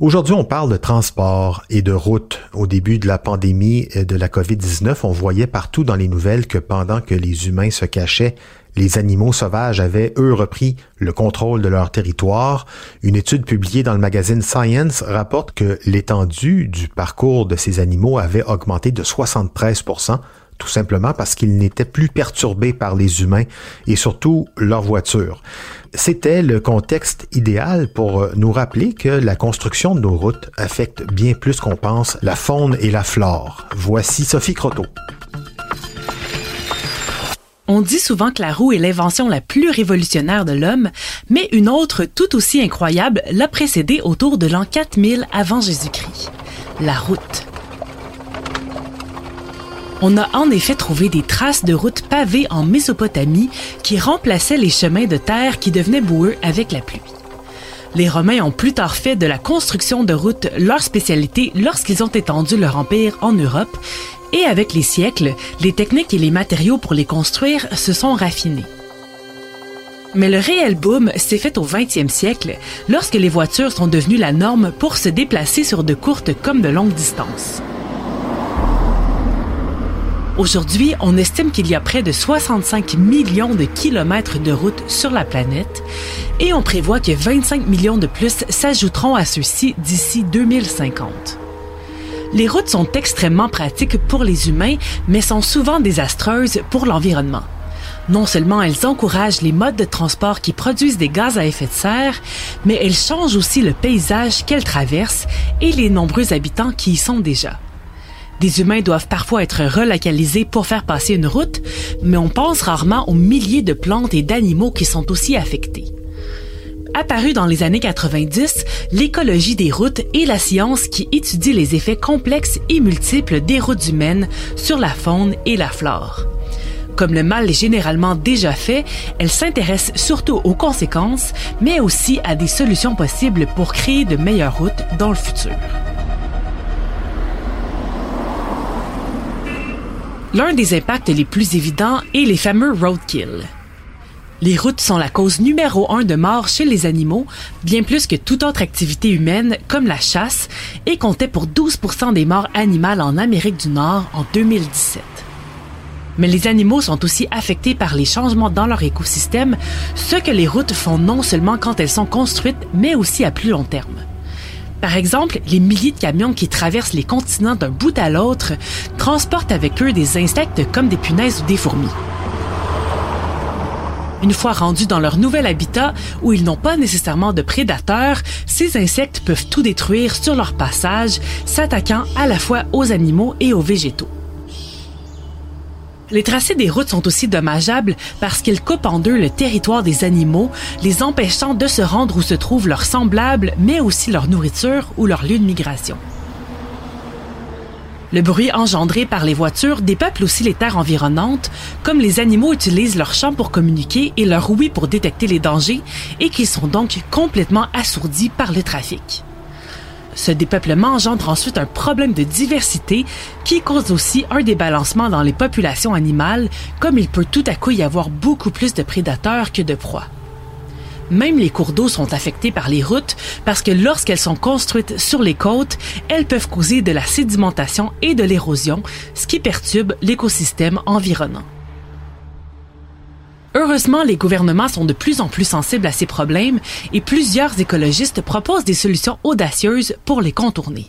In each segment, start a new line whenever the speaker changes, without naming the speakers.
Aujourd'hui, on parle de transport et de route. Au début de la pandémie de la COVID-19, on voyait partout dans les nouvelles que pendant que les humains se cachaient, les animaux sauvages avaient, eux, repris le contrôle de leur territoire. Une étude publiée dans le magazine Science rapporte que l'étendue du parcours de ces animaux avait augmenté de 73 tout simplement parce qu'ils n'étaient plus perturbés par les humains et surtout leurs voitures. C'était le contexte idéal pour nous rappeler que la construction de nos routes affecte bien plus qu'on pense la faune et la flore. Voici Sophie Croteau.
On dit souvent que la roue est l'invention la plus révolutionnaire de l'homme, mais une autre tout aussi incroyable l'a précédée autour de l'an 4000 avant Jésus-Christ. La route. On a en effet trouvé des traces de routes pavées en Mésopotamie qui remplaçaient les chemins de terre qui devenaient boueux avec la pluie. Les Romains ont plus tard fait de la construction de routes leur spécialité lorsqu'ils ont étendu leur empire en Europe, et avec les siècles, les techniques et les matériaux pour les construire se sont raffinés. Mais le réel boom s'est fait au 20e siècle, lorsque les voitures sont devenues la norme pour se déplacer sur de courtes comme de longues distances. Aujourd'hui, on estime qu'il y a près de 65 millions de kilomètres de routes sur la planète et on prévoit que 25 millions de plus s'ajouteront à ceux-ci d'ici 2050. Les routes sont extrêmement pratiques pour les humains, mais sont souvent désastreuses pour l'environnement. Non seulement elles encouragent les modes de transport qui produisent des gaz à effet de serre, mais elles changent aussi le paysage qu'elles traversent et les nombreux habitants qui y sont déjà. Des humains doivent parfois être relocalisés pour faire passer une route, mais on pense rarement aux milliers de plantes et d'animaux qui sont aussi affectés. Apparu dans les années 90, l'écologie des routes est la science qui étudie les effets complexes et multiples des routes humaines sur la faune et la flore. Comme le mal est généralement déjà fait, elle s'intéresse surtout aux conséquences, mais aussi à des solutions possibles pour créer de meilleures routes dans le futur. L'un des impacts les plus évidents est les fameux roadkill. Les routes sont la cause numéro un de mort chez les animaux, bien plus que toute autre activité humaine comme la chasse, et comptait pour 12 des morts animales en Amérique du Nord en 2017. Mais les animaux sont aussi affectés par les changements dans leur écosystème, ce que les routes font non seulement quand elles sont construites, mais aussi à plus long terme. Par exemple, les milliers de camions qui traversent les continents d'un bout à l'autre transportent avec eux des insectes comme des punaises ou des fourmis. Une fois rendus dans leur nouvel habitat où ils n'ont pas nécessairement de prédateurs, ces insectes peuvent tout détruire sur leur passage, s'attaquant à la fois aux animaux et aux végétaux. Les tracés des routes sont aussi dommageables parce qu'ils coupent en deux le territoire des animaux, les empêchant de se rendre où se trouvent leurs semblables, mais aussi leur nourriture ou leur lieu de migration. Le bruit engendré par les voitures dépeuple aussi les terres environnantes, comme les animaux utilisent leur chant pour communiquer et leur ouïe pour détecter les dangers, et qu'ils sont donc complètement assourdis par le trafic. Ce dépeuplement engendre ensuite un problème de diversité qui cause aussi un débalancement dans les populations animales, comme il peut tout à coup y avoir beaucoup plus de prédateurs que de proies. Même les cours d'eau sont affectés par les routes parce que lorsqu'elles sont construites sur les côtes, elles peuvent causer de la sédimentation et de l'érosion, ce qui perturbe l'écosystème environnant. Heureusement, les gouvernements sont de plus en plus sensibles à ces problèmes et plusieurs écologistes proposent des solutions audacieuses pour les contourner.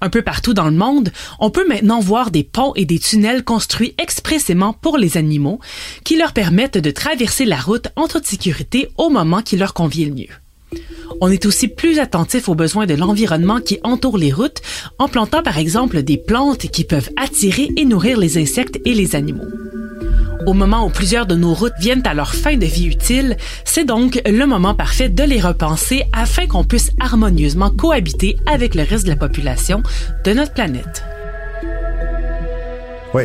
Un peu partout dans le monde, on peut maintenant voir des ponts et des tunnels construits expressément pour les animaux qui leur permettent de traverser la route en toute sécurité au moment qui leur convient le mieux. On est aussi plus attentif aux besoins de l'environnement qui entoure les routes en plantant par exemple des plantes qui peuvent attirer et nourrir les insectes et les animaux. Au moment où plusieurs de nos routes viennent à leur fin de vie utile, c'est donc le moment parfait de les repenser afin qu'on puisse harmonieusement cohabiter avec le reste de la population de notre planète.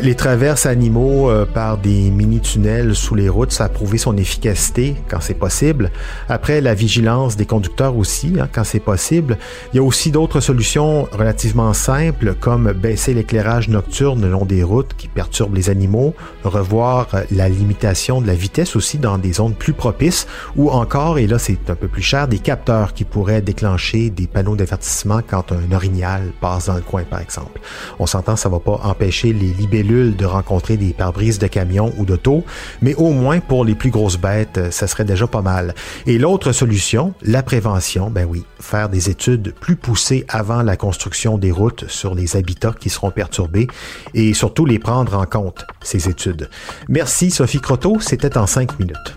Les traverses animaux euh, par des mini-tunnels sous les routes, ça a prouvé son efficacité quand c'est possible. Après, la vigilance des conducteurs aussi, hein, quand c'est possible. Il y a aussi d'autres solutions relativement simples, comme baisser l'éclairage nocturne le long des routes qui perturbent les animaux, revoir la limitation de la vitesse aussi dans des zones plus propices, ou encore, et là c'est un peu plus cher, des capteurs qui pourraient déclencher des panneaux d'avertissement quand un orignal passe dans le coin, par exemple. On s'entend, ça va pas empêcher les de rencontrer des pare-brises de camions ou d'auto, mais au moins pour les plus grosses bêtes, ça serait déjà pas mal. Et l'autre solution, la prévention, ben oui, faire des études plus poussées avant la construction des routes sur les habitats qui seront perturbés et surtout les prendre en compte, ces études. Merci Sophie Croteau, c'était en cinq minutes.